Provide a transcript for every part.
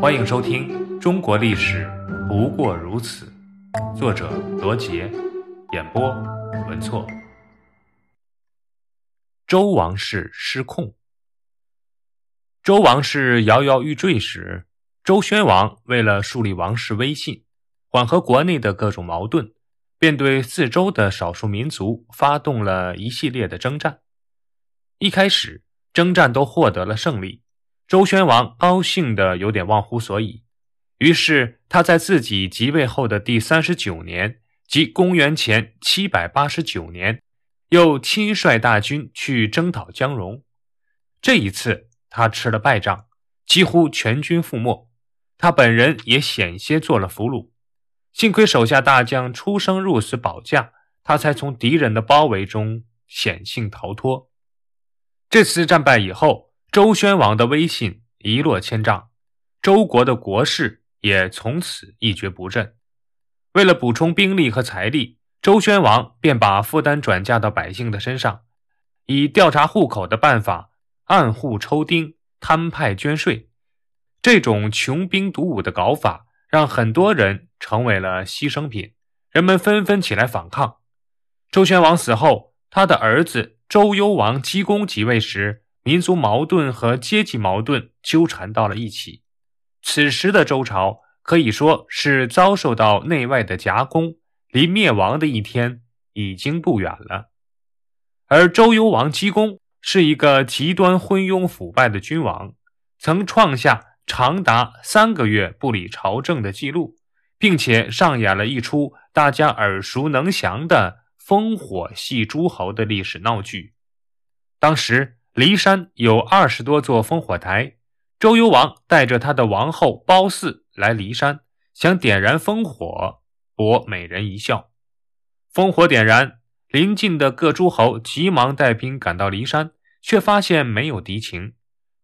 欢迎收听《中国历史不过如此》，作者罗杰，演播文措。周王室失控。周王室摇摇欲坠时，周宣王为了树立王室威信，缓和国内的各种矛盾，便对四周的少数民族发动了一系列的征战。一开始，征战都获得了胜利。周宣王高兴的有点忘乎所以，于是他在自己即位后的第三十九年，即公元前七百八十九年，又亲率大军去征讨姜戎。这一次他吃了败仗，几乎全军覆没，他本人也险些做了俘虏。幸亏手下大将出生入死保驾，他才从敌人的包围中险幸逃脱。这次战败以后。周宣王的威信一落千丈，周国的国势也从此一蹶不振。为了补充兵力和财力，周宣王便把负担转嫁到百姓的身上，以调查户口的办法按户抽丁、摊派捐税。这种穷兵黩武的搞法，让很多人成为了牺牲品，人们纷纷起来反抗。周宣王死后，他的儿子周幽王姬公即位时。民族矛盾和阶级矛盾纠缠到了一起，此时的周朝可以说是遭受到内外的夹攻，离灭亡的一天已经不远了。而周幽王姬公是一个极端昏庸腐败的君王，曾创下长达三个月不理朝政的记录，并且上演了一出大家耳熟能详的烽火戏诸侯的历史闹剧。当时。骊山有二十多座烽火台，周幽王带着他的王后褒姒来骊山，想点燃烽火博美人一笑。烽火点燃，邻近的各诸侯急忙带兵赶到骊山，却发现没有敌情。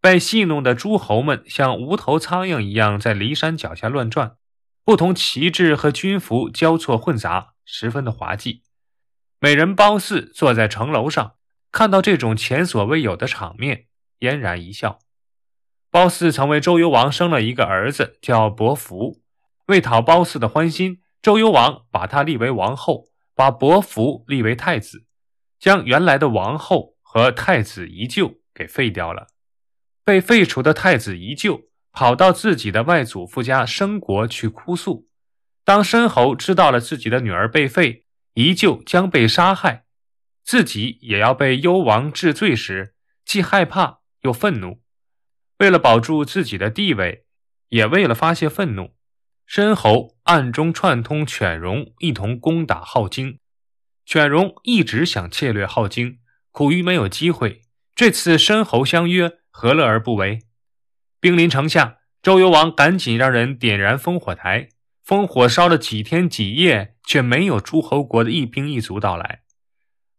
被戏弄的诸侯们像无头苍蝇一样在骊山脚下乱转，不同旗帜和军服交错混杂，十分的滑稽。美人褒姒坐在城楼上。看到这种前所未有的场面，嫣然一笑。褒姒曾为周幽王生了一个儿子，叫伯服。为讨褒姒的欢心，周幽王把她立为王后，把伯服立为太子，将原来的王后和太子宜臼给废掉了。被废除的太子宜臼跑到自己的外祖父家申国去哭诉。当申侯知道了自己的女儿被废，宜臼将被杀害。自己也要被幽王治罪时，既害怕又愤怒。为了保住自己的地位，也为了发泄愤怒，申侯暗中串通犬戎，一同攻打镐京。犬戎一直想窃掠镐京，苦于没有机会。这次申侯相约，何乐而不为？兵临城下，周幽王赶紧让人点燃烽火台。烽火烧了几天几夜，却没有诸侯国的一兵一卒到来。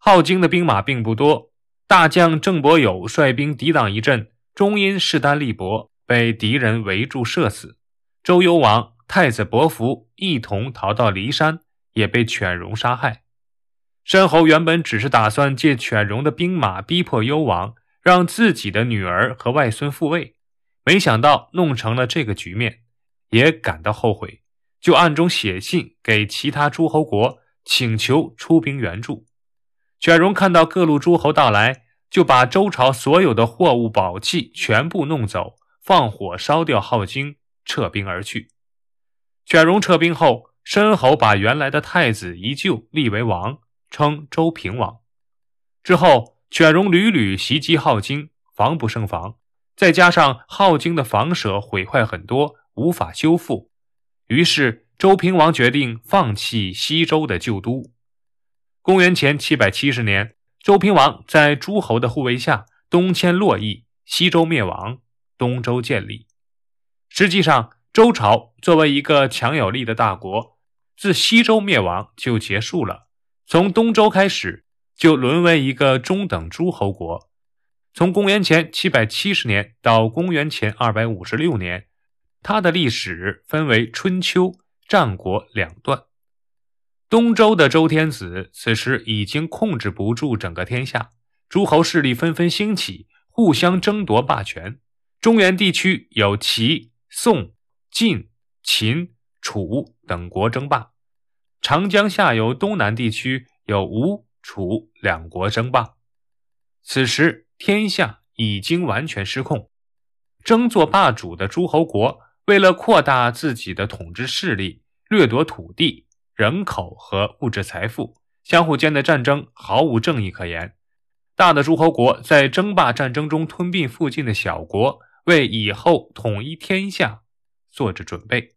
镐京的兵马并不多，大将郑伯友率兵抵挡一阵，终因势单力薄，被敌人围住射死。周幽王、太子伯服一同逃到骊山，也被犬戎杀害。申侯原本只是打算借犬戎的兵马逼迫幽王，让自己的女儿和外孙复位，没想到弄成了这个局面，也感到后悔，就暗中写信给其他诸侯国，请求出兵援助。犬戎看到各路诸侯到来，就把周朝所有的货物宝器全部弄走，放火烧掉镐京，撤兵而去。犬戎撤兵后，申侯把原来的太子宜臼立为王，称周平王。之后，犬戎屡屡袭击镐京，防不胜防，再加上镐京的房舍毁坏很多，无法修复，于是周平王决定放弃西周的旧都。公元前七百七十年，周平王在诸侯的护卫下东迁洛邑，西周灭亡，东周建立。实际上，周朝作为一个强有力的大国，自西周灭亡就结束了。从东周开始，就沦为一个中等诸侯国。从公元前七百七十年到公元前二百五十六年，它的历史分为春秋、战国两段。东周的周天子此时已经控制不住整个天下，诸侯势力纷纷兴起，互相争夺霸权。中原地区有齐、宋、晋、秦、楚等国争霸；长江下游东南地区有吴、楚两国争霸。此时天下已经完全失控，争做霸主的诸侯国为了扩大自己的统治势力，掠夺土地、人口和物质财富，相互间的战争毫无正义可言。大的诸侯国在争霸战争中吞并附近的小国，为以后统一天下做着准备。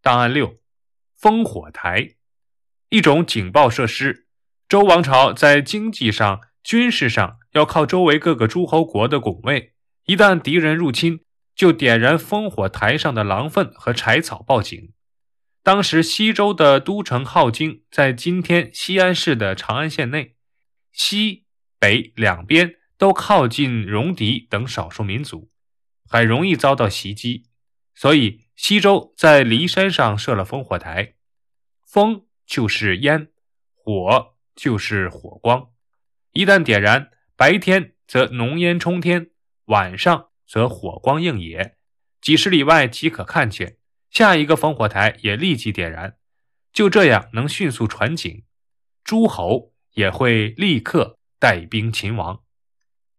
档案六：烽火台，一种警报设施。周王朝在经济上、军事上要靠周围各个诸侯国的拱卫，一旦敌人入侵，就点燃烽火台上的狼粪和柴草报警。当时西周的都城镐京在今天西安市的长安县内，西北两边都靠近戎狄等少数民族，很容易遭到袭击，所以西周在骊山上设了烽火台。烽就是烟，火就是火光，一旦点燃，白天则浓烟冲天，晚上则火光映野，几十里外即可看见。下一个烽火台也立即点燃，就这样能迅速传警，诸侯也会立刻带兵擒王。